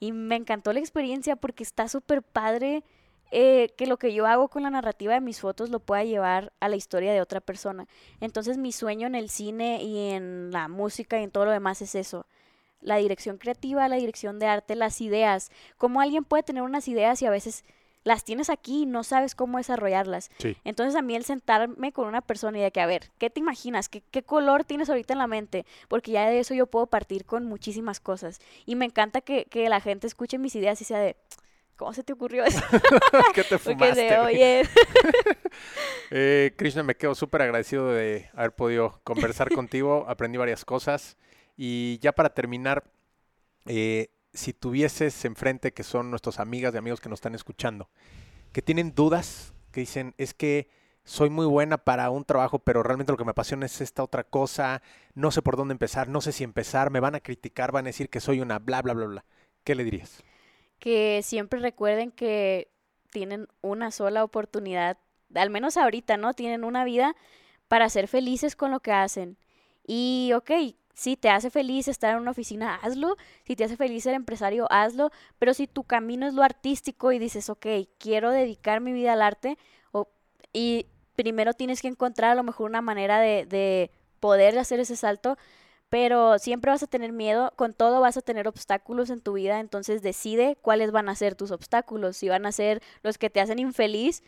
Speaker 1: Y me encantó la experiencia porque está súper padre eh, que lo que yo hago con la narrativa de mis fotos lo pueda llevar a la historia de otra persona. Entonces mi sueño en el cine y en la música y en todo lo demás es eso la dirección creativa, la dirección de arte, las ideas. Cómo alguien puede tener unas ideas y a veces las tienes aquí y no sabes cómo desarrollarlas. Entonces a mí el sentarme con una persona y de que, a ver, ¿qué te imaginas? ¿Qué, ¿Qué, color tienes ahorita en la mente? Porque ya de eso yo puedo partir con muchísimas cosas. Y me encanta que, que la gente escuche mis ideas y sea de, ¿cómo se te ocurrió eso?
Speaker 2: ¿Qué te fumaste?
Speaker 1: oye.
Speaker 2: eh, Krishna, me quedo súper agradecido de haber podido conversar contigo. Aprendí varias cosas. Y ya para terminar, eh, si tuvieses enfrente, que son nuestras amigas y amigos que nos están escuchando, que tienen dudas, que dicen, es que soy muy buena para un trabajo, pero realmente lo que me apasiona es esta otra cosa, no sé por dónde empezar, no sé si empezar, me van a criticar, van a decir que soy una bla, bla, bla, bla. ¿Qué le dirías?
Speaker 1: Que siempre recuerden que tienen una sola oportunidad, al menos ahorita, ¿no? Tienen una vida para ser felices con lo que hacen. Y, ok, si te hace feliz estar en una oficina, hazlo. Si te hace feliz ser empresario, hazlo. Pero si tu camino es lo artístico y dices, ok, quiero dedicar mi vida al arte, o, y primero tienes que encontrar a lo mejor una manera de, de poder hacer ese salto, pero siempre vas a tener miedo, con todo vas a tener obstáculos en tu vida, entonces decide cuáles van a ser tus obstáculos, si van a ser los que te hacen infeliz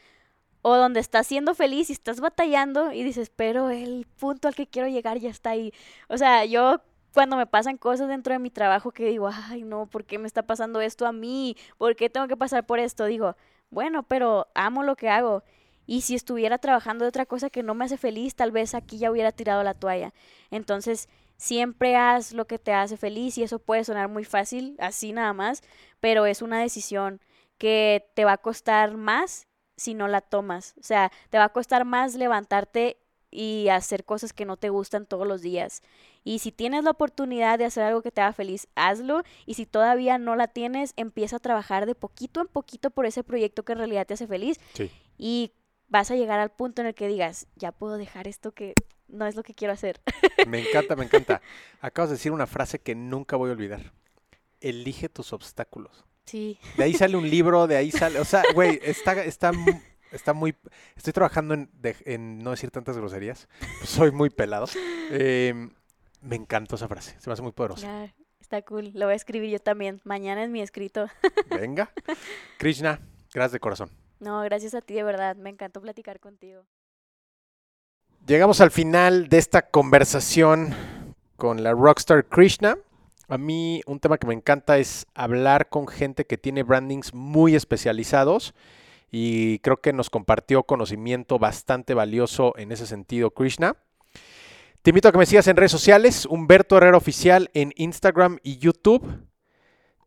Speaker 1: o donde estás siendo feliz y estás batallando y dices, pero el punto al que quiero llegar ya está ahí. O sea, yo cuando me pasan cosas dentro de mi trabajo que digo, ay, no, ¿por qué me está pasando esto a mí? ¿Por qué tengo que pasar por esto? Digo, bueno, pero amo lo que hago. Y si estuviera trabajando de otra cosa que no me hace feliz, tal vez aquí ya hubiera tirado la toalla. Entonces, siempre haz lo que te hace feliz y eso puede sonar muy fácil, así nada más, pero es una decisión que te va a costar más si no la tomas. O sea, te va a costar más levantarte y hacer cosas que no te gustan todos los días. Y si tienes la oportunidad de hacer algo que te haga feliz, hazlo. Y si todavía no la tienes, empieza a trabajar de poquito en poquito por ese proyecto que en realidad te hace feliz. Y vas a llegar al punto en el que digas, ya puedo dejar esto que no es lo que quiero hacer.
Speaker 2: Me encanta, me encanta. Acabas de decir una frase que nunca voy a olvidar. Elige tus obstáculos.
Speaker 1: Sí.
Speaker 2: De ahí sale un libro, de ahí sale, o sea, güey, está, está, está muy, estoy trabajando en, en no decir tantas groserías, soy muy pelado. Em, me encantó esa frase, se me hace muy poderosa.
Speaker 1: está cool, lo voy a escribir yo también, mañana es mi escrito.
Speaker 2: Venga. Krishna, gracias de corazón.
Speaker 1: No, gracias a ti de verdad, me encantó platicar contigo.
Speaker 2: Llegamos al final de esta conversación con la rockstar Krishna. A mí un tema que me encanta es hablar con gente que tiene brandings muy especializados y creo que nos compartió conocimiento bastante valioso en ese sentido, Krishna. Te invito a que me sigas en redes sociales, Humberto Herrera Oficial en Instagram y YouTube.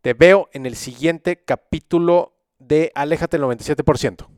Speaker 2: Te veo en el siguiente capítulo de Aléjate el 97%.